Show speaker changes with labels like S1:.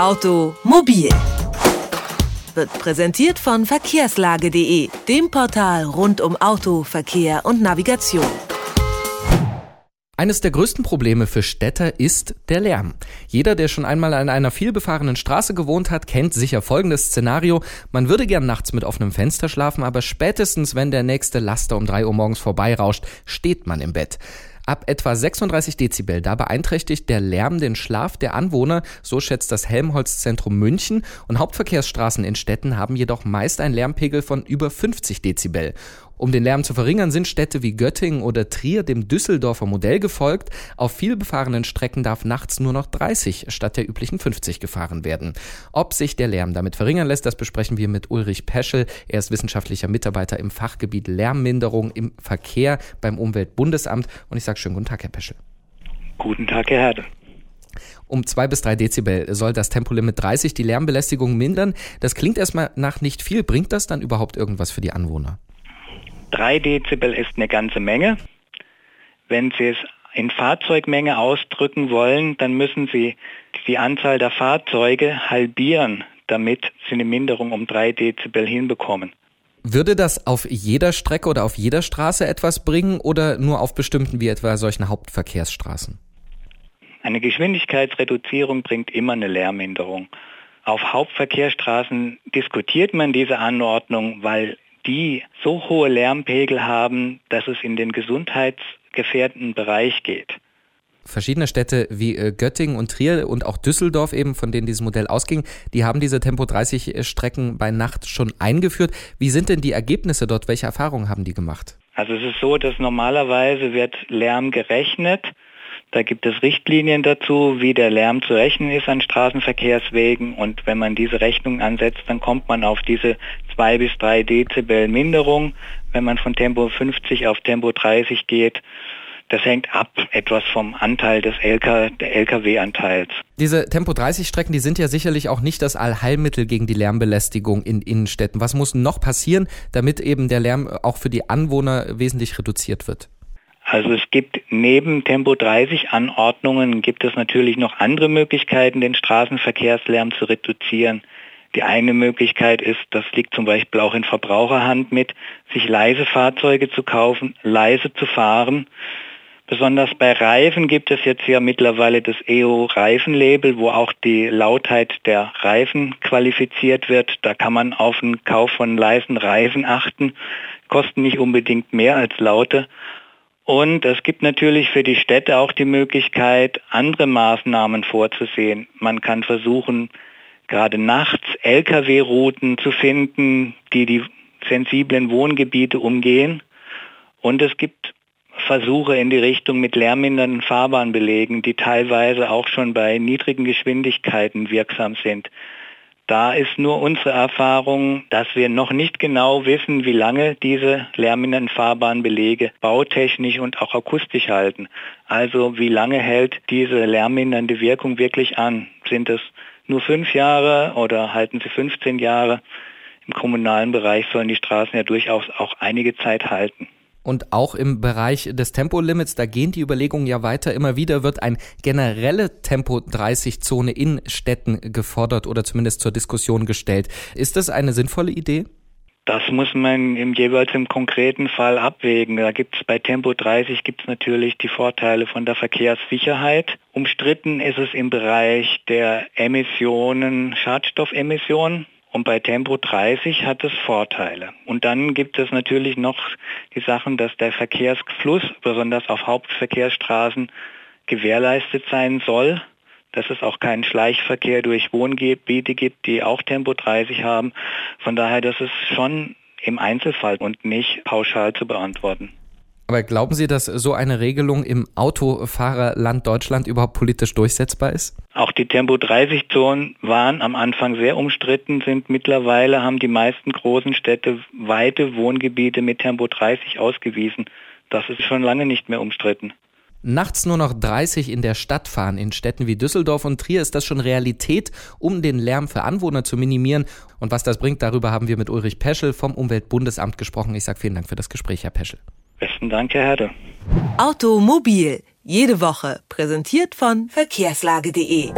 S1: Automobil wird präsentiert von verkehrslage.de, dem Portal rund um Auto, Verkehr und Navigation.
S2: Eines der größten Probleme für Städter ist der Lärm. Jeder, der schon einmal an einer vielbefahrenen Straße gewohnt hat, kennt sicher folgendes Szenario. Man würde gern nachts mit offenem Fenster schlafen, aber spätestens, wenn der nächste Laster um drei Uhr morgens vorbeirauscht, steht man im Bett. Ab etwa 36 Dezibel, da beeinträchtigt der Lärm den Schlaf der Anwohner, so schätzt das Helmholtz-Zentrum München. Und Hauptverkehrsstraßen in Städten haben jedoch meist einen Lärmpegel von über 50 Dezibel. Um den Lärm zu verringern, sind Städte wie Göttingen oder Trier dem Düsseldorfer Modell gefolgt. Auf vielbefahrenen Strecken darf nachts nur noch 30 statt der üblichen 50 gefahren werden. Ob sich der Lärm damit verringern lässt, das besprechen wir mit Ulrich Peschel. Er ist wissenschaftlicher Mitarbeiter im Fachgebiet Lärmminderung im Verkehr beim Umweltbundesamt. Und ich sage schönen guten Tag, Herr Peschel.
S3: Guten Tag, Herr Herde.
S2: Um zwei bis drei Dezibel soll das Tempolimit 30 die Lärmbelästigung mindern. Das klingt erstmal nach nicht viel. Bringt das dann überhaupt irgendwas für die Anwohner?
S3: 3 Dezibel ist eine ganze Menge. Wenn Sie es in Fahrzeugmenge ausdrücken wollen, dann müssen Sie die Anzahl der Fahrzeuge halbieren, damit Sie eine Minderung um 3 Dezibel hinbekommen.
S2: Würde das auf jeder Strecke oder auf jeder Straße etwas bringen oder nur auf bestimmten wie etwa solchen Hauptverkehrsstraßen?
S3: Eine Geschwindigkeitsreduzierung bringt immer eine Lärmminderung. Auf Hauptverkehrsstraßen diskutiert man diese Anordnung, weil die so hohe Lärmpegel haben, dass es in den gesundheitsgefährdenden Bereich geht.
S2: Verschiedene Städte wie äh, Göttingen und Trier und auch Düsseldorf eben, von denen dieses Modell ausging, die haben diese Tempo 30 äh, Strecken bei Nacht schon eingeführt. Wie sind denn die Ergebnisse dort? Welche Erfahrungen haben die gemacht?
S3: Also es ist so, dass normalerweise wird Lärm gerechnet da gibt es Richtlinien dazu, wie der Lärm zu rechnen ist an Straßenverkehrswegen. Und wenn man diese Rechnung ansetzt, dann kommt man auf diese 2 bis 3 Dezibel Minderung. Wenn man von Tempo 50 auf Tempo 30 geht, das hängt ab etwas vom Anteil des LK, Lkw-Anteils.
S2: Diese Tempo 30 Strecken, die sind ja sicherlich auch nicht das Allheilmittel gegen die Lärmbelästigung in Innenstädten. Was muss noch passieren, damit eben der Lärm auch für die Anwohner wesentlich reduziert wird?
S3: Also es gibt neben Tempo 30 Anordnungen gibt es natürlich noch andere Möglichkeiten, den Straßenverkehrslärm zu reduzieren. Die eine Möglichkeit ist, das liegt zum Beispiel auch in Verbraucherhand mit, sich leise Fahrzeuge zu kaufen, leise zu fahren. Besonders bei Reifen gibt es jetzt ja mittlerweile das EO-Reifenlabel, wo auch die Lautheit der Reifen qualifiziert wird. Da kann man auf den Kauf von leisen Reifen achten, kosten nicht unbedingt mehr als laute. Und es gibt natürlich für die Städte auch die Möglichkeit, andere Maßnahmen vorzusehen. Man kann versuchen, gerade nachts Lkw-Routen zu finden, die die sensiblen Wohngebiete umgehen. Und es gibt Versuche in die Richtung mit lärmmindernden Fahrbahnbelegen, die teilweise auch schon bei niedrigen Geschwindigkeiten wirksam sind. Da ist nur unsere Erfahrung, dass wir noch nicht genau wissen, wie lange diese lärmenden Fahrbahnbelege bautechnisch und auch akustisch halten. Also wie lange hält diese lärmmindernde Wirkung wirklich an? Sind es nur fünf Jahre oder halten sie 15 Jahre? Im kommunalen Bereich sollen die Straßen ja durchaus auch einige Zeit halten.
S2: Und auch im Bereich des Tempolimits, da gehen die Überlegungen ja weiter. Immer wieder wird ein generelle Tempo-30-Zone in Städten gefordert oder zumindest zur Diskussion gestellt. Ist das eine sinnvolle Idee?
S3: Das muss man im jeweils im konkreten Fall abwägen. Da gibt es bei Tempo 30 gibt es natürlich die Vorteile von der Verkehrssicherheit. Umstritten ist es im Bereich der Emissionen, Schadstoffemissionen. Und bei Tempo 30 hat es Vorteile. Und dann gibt es natürlich noch die Sachen, dass der Verkehrsfluss, besonders auf Hauptverkehrsstraßen, gewährleistet sein soll, dass es auch keinen Schleichverkehr durch Wohngebiete gibt, die auch Tempo 30 haben. Von daher, das ist schon im Einzelfall und nicht pauschal zu beantworten.
S2: Aber glauben Sie, dass so eine Regelung im Autofahrerland Deutschland überhaupt politisch durchsetzbar ist?
S3: Auch die Tempo-30-Zonen waren am Anfang sehr umstritten, sind mittlerweile haben die meisten großen Städte weite Wohngebiete mit Tempo 30 ausgewiesen. Das ist schon lange nicht mehr umstritten.
S2: Nachts nur noch 30 in der Stadt fahren. In Städten wie Düsseldorf und Trier ist das schon Realität, um den Lärm für Anwohner zu minimieren. Und was das bringt, darüber haben wir mit Ulrich Peschel vom Umweltbundesamt gesprochen. Ich sage vielen Dank für das Gespräch, Herr Peschel.
S3: Besten Dank, Herr Herde.
S1: Automobil. Jede Woche. Präsentiert von verkehrslage.de.